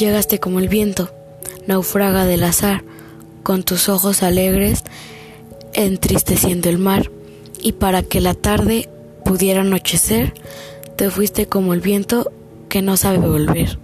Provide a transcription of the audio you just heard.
Llegaste como el viento, naufraga del azar, con tus ojos alegres entristeciendo el mar, y para que la tarde pudiera anochecer, te fuiste como el viento que no sabe volver.